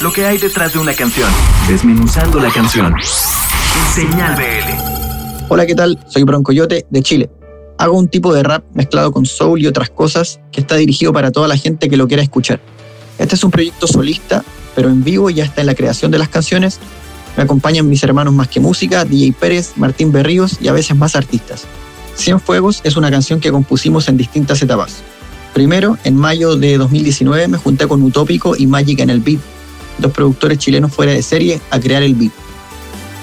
lo que hay detrás de una canción, desmenuzando la canción. Señal BL. Hola, ¿qué tal? Soy Broncoyote de Chile. Hago un tipo de rap mezclado con soul y otras cosas que está dirigido para toda la gente que lo quiera escuchar. Este es un proyecto solista, pero en vivo ya está en la creación de las canciones. Me acompañan mis hermanos Más que Música, DJ Pérez, Martín Berríos y a veces más artistas. Cien Fuegos es una canción que compusimos en distintas etapas. Primero, en mayo de 2019 me junté con Utópico y Magic en el beat, dos productores chilenos fuera de serie, a crear el beat.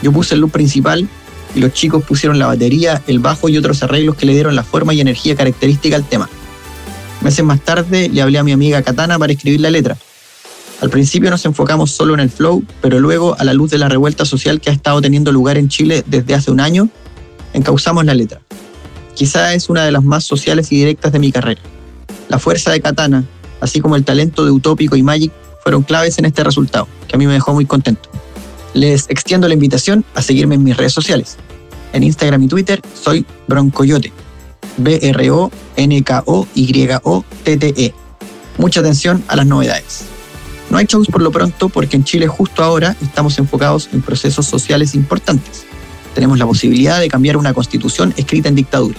Yo puse el loop principal y los chicos pusieron la batería, el bajo y otros arreglos que le dieron la forma y energía característica al tema. Meses más tarde le hablé a mi amiga Katana para escribir la letra. Al principio nos enfocamos solo en el flow, pero luego, a la luz de la revuelta social que ha estado teniendo lugar en Chile desde hace un año, encauzamos la letra. Quizá es una de las más sociales y directas de mi carrera. La fuerza de Katana, así como el talento de Utópico y Magic, fueron claves en este resultado, que a mí me dejó muy contento. Les extiendo la invitación a seguirme en mis redes sociales. En Instagram y Twitter soy Broncoyote. B-R-O-N-K-O-Y-O-T-T-E. Mucha atención a las novedades. No hay shows por lo pronto porque en Chile justo ahora estamos enfocados en procesos sociales importantes. Tenemos la posibilidad de cambiar una constitución escrita en dictadura.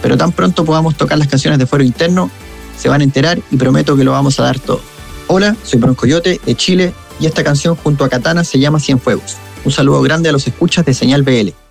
Pero tan pronto podamos tocar las canciones de fuero interno, se van a enterar y prometo que lo vamos a dar todo. Hola, soy Broncoyote de Chile y esta canción junto a Katana se llama Cienfuegos. Un saludo grande a los escuchas de Señal BL.